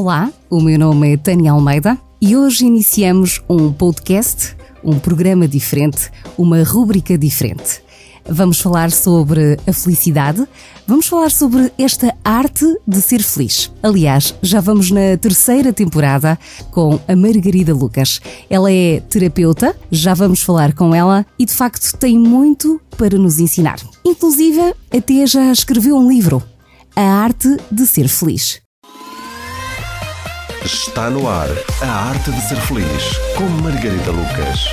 Olá, o meu nome é Tânia Almeida e hoje iniciamos um podcast, um programa diferente, uma rúbrica diferente. Vamos falar sobre a felicidade, vamos falar sobre esta arte de ser feliz. Aliás, já vamos na terceira temporada com a Margarida Lucas. Ela é terapeuta, já vamos falar com ela e de facto tem muito para nos ensinar. Inclusive, até já escreveu um livro, A Arte de Ser Feliz. Está no ar a arte de ser feliz com Margarida Lucas.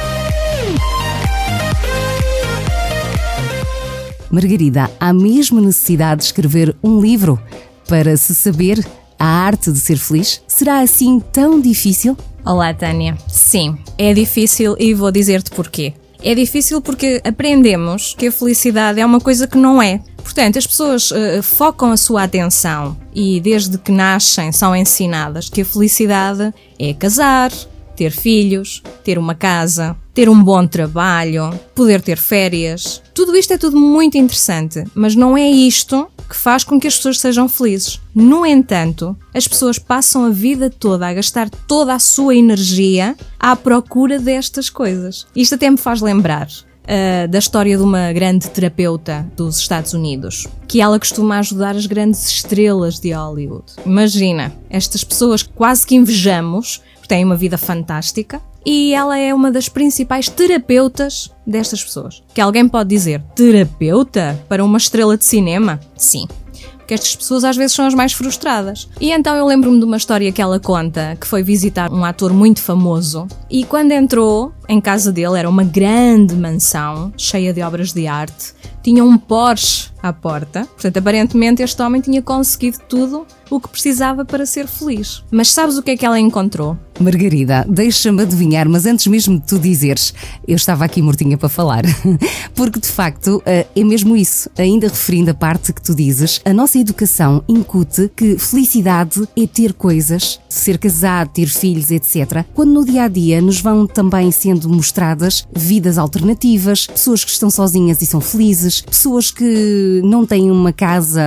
Margarida, há mesmo necessidade de escrever um livro para se saber a arte de ser feliz? Será assim tão difícil? Olá, Tânia. Sim, é difícil e vou dizer-te porquê. É difícil porque aprendemos que a felicidade é uma coisa que não é. Portanto, as pessoas uh, focam a sua atenção e desde que nascem são ensinadas que a felicidade é casar, ter filhos, ter uma casa, ter um bom trabalho, poder ter férias. Tudo isto é tudo muito interessante, mas não é isto que faz com que as pessoas sejam felizes. No entanto, as pessoas passam a vida toda a gastar toda a sua energia à procura destas coisas. Isto até me faz lembrar Uh, da história de uma grande terapeuta dos Estados Unidos, que ela costuma ajudar as grandes estrelas de Hollywood. Imagina, estas pessoas quase que invejamos, porque têm uma vida fantástica, e ela é uma das principais terapeutas destas pessoas. Que alguém pode dizer, terapeuta para uma estrela de cinema? Sim, que estas pessoas às vezes são as mais frustradas. E então eu lembro-me de uma história que ela conta, que foi visitar um ator muito famoso, e quando entrou em casa dele, era uma grande mansão, cheia de obras de arte, tinha um Porsche à porta, portanto, aparentemente este homem tinha conseguido tudo o que precisava para ser feliz. Mas sabes o que é que ela encontrou? Margarida, deixa-me adivinhar, mas antes mesmo de tu dizeres, eu estava aqui mortinha para falar, porque de facto eh, é mesmo isso, ainda referindo a parte que tu dizes, a nossa educação incute que felicidade é ter coisas, ser casado, ter filhos, etc. Quando no dia a dia nos vão também sendo mostradas vidas alternativas, pessoas que estão sozinhas e são felizes, pessoas que não têm uma casa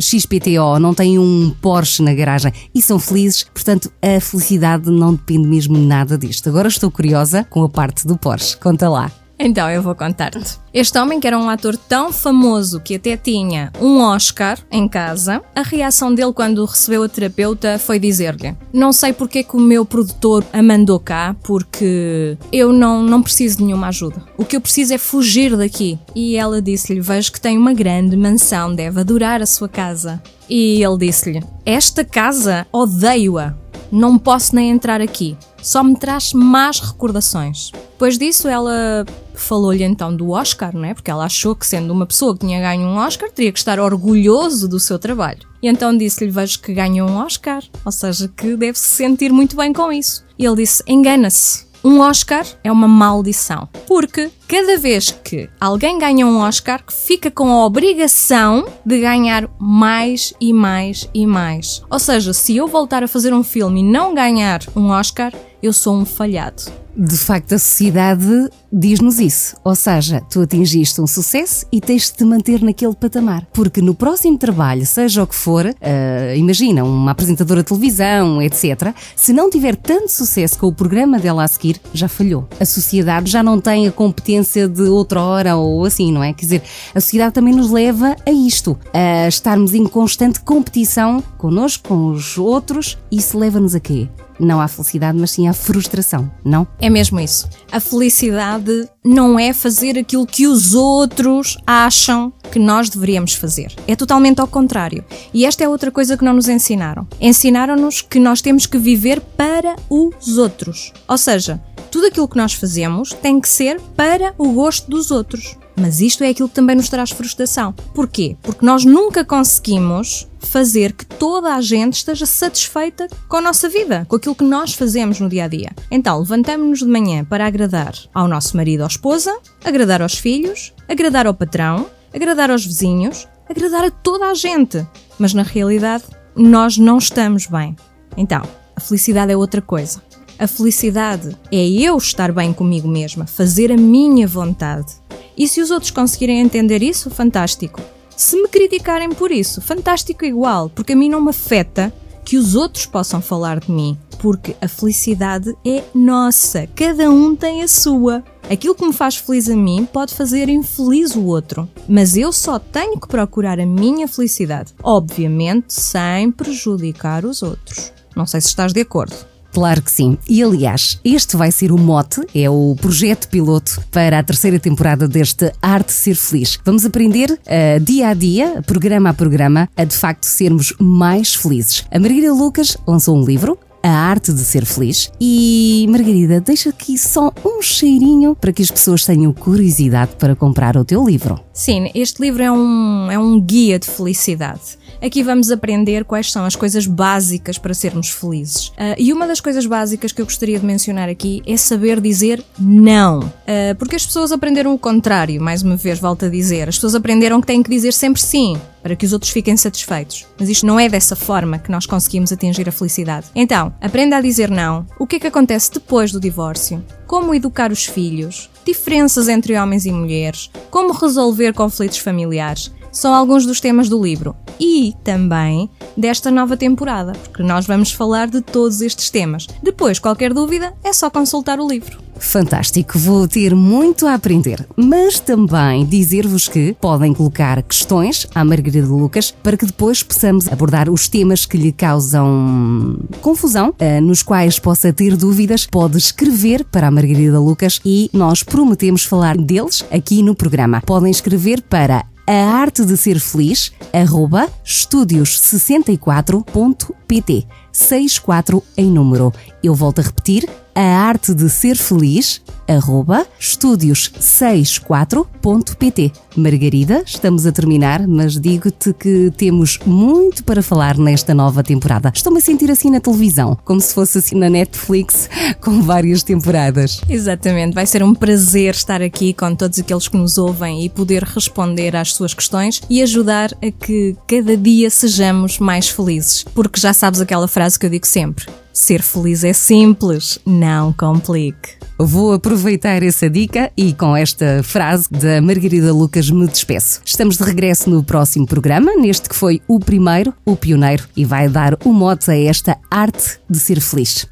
XPTO, não têm um Porsche na garagem e são felizes, portanto a felicidade não depende mesmo nada disto. Agora estou curiosa com a parte do Porsche. Conta lá. Então eu vou contar-te. Este homem, que era um ator tão famoso que até tinha um Oscar em casa, a reação dele quando recebeu a terapeuta foi dizer-lhe: Não sei porque é que o meu produtor a mandou cá, porque eu não, não preciso de nenhuma ajuda. O que eu preciso é fugir daqui. E ela disse-lhe: Vejo que tem uma grande mansão, deve adorar a sua casa. E ele disse-lhe: Esta casa odeio-a não posso nem entrar aqui. Só me traz más recordações. Depois disso, ela falou-lhe então do Oscar, não é? Porque ela achou que, sendo uma pessoa que tinha ganho um Oscar, teria que estar orgulhoso do seu trabalho. E então disse-lhe: Vejo que ganhou um Oscar, ou seja, que deve se sentir muito bem com isso. E ele disse: Engana-se. Um Oscar é uma maldição, porque cada vez que alguém ganha um Oscar, fica com a obrigação de ganhar mais e mais e mais. Ou seja, se eu voltar a fazer um filme e não ganhar um Oscar, eu sou um falhado. De facto, a sociedade diz-nos isso. Ou seja, tu atingiste um sucesso e tens de te manter naquele patamar. Porque no próximo trabalho, seja o que for, uh, imagina, uma apresentadora de televisão, etc., se não tiver tanto sucesso com o programa dela a seguir, já falhou. A sociedade já não tem a competência de outra hora ou assim, não é? Quer dizer, a sociedade também nos leva a isto, a estarmos em constante competição connosco, com os outros. Isso leva-nos a quê? não à felicidade, mas sim à frustração, não? É mesmo isso. A felicidade não é fazer aquilo que os outros acham que nós deveríamos fazer. É totalmente ao contrário. E esta é outra coisa que não nos ensinaram. Ensinaram-nos que nós temos que viver para os outros. Ou seja, tudo aquilo que nós fazemos tem que ser para o gosto dos outros. Mas isto é aquilo que também nos traz frustração. Porquê? Porque nós nunca conseguimos fazer que toda a gente esteja satisfeita com a nossa vida, com aquilo que nós fazemos no dia a dia. Então, levantamos-nos de manhã para agradar ao nosso marido ou esposa, agradar aos filhos, agradar ao patrão, agradar aos vizinhos, agradar a toda a gente. Mas na realidade, nós não estamos bem. Então, a felicidade é outra coisa. A felicidade é eu estar bem comigo mesma, fazer a minha vontade. E se os outros conseguirem entender isso, fantástico. Se me criticarem por isso, fantástico igual, porque a mim não me afeta que os outros possam falar de mim, porque a felicidade é nossa, cada um tem a sua. Aquilo que me faz feliz a mim pode fazer infeliz o outro, mas eu só tenho que procurar a minha felicidade, obviamente sem prejudicar os outros. Não sei se estás de acordo. Claro que sim. E aliás, este vai ser o mote, é o projeto piloto para a terceira temporada deste Arte Ser Feliz. Vamos aprender uh, dia a dia, programa a programa, a de facto sermos mais felizes. A Margarida Lucas lançou um livro, a Arte de Ser Feliz. E, Margarida, deixa aqui só um cheirinho para que as pessoas tenham curiosidade para comprar o teu livro. Sim, este livro é um, é um guia de felicidade. Aqui vamos aprender quais são as coisas básicas para sermos felizes. Uh, e uma das coisas básicas que eu gostaria de mencionar aqui é saber dizer não. Uh, porque as pessoas aprenderam o contrário, mais uma vez, volto a dizer. As pessoas aprenderam que têm que dizer sempre sim para que os outros fiquem satisfeitos. Mas isto não é dessa forma que nós conseguimos atingir a felicidade. Então, aprenda a dizer não. O que é que acontece depois do divórcio? Como educar os filhos? Diferenças entre homens e mulheres? Como resolver conflitos familiares? são alguns dos temas do livro e também desta nova temporada, porque nós vamos falar de todos estes temas. Depois, qualquer dúvida, é só consultar o livro. Fantástico, vou ter muito a aprender, mas também dizer-vos que podem colocar questões à Margarida Lucas para que depois possamos abordar os temas que lhe causam confusão, eh, nos quais possa ter dúvidas, pode escrever para a Margarida Lucas e nós prometemos falar deles aqui no programa. Podem escrever para a arte de ser feliz, arroba estúdios64.pt. 64 em número. Eu volto a repetir, a arte de ser feliz, arroba estúdios64.pt. Margarida, estamos a terminar, mas digo-te que temos muito para falar nesta nova temporada. Estou-me a sentir assim na televisão, como se fosse assim na Netflix, com várias temporadas. Exatamente, vai ser um prazer estar aqui com todos aqueles que nos ouvem e poder responder às suas questões e ajudar a que cada dia sejamos mais felizes. Porque já sabes aquela frase que eu digo sempre: ser feliz é simples, não complique. Vou aproveitar essa dica e com esta frase da Margarida Lucas me despeço. Estamos de regresso no próximo programa, neste que foi o primeiro, o pioneiro, e vai dar o mote a esta arte de ser feliz.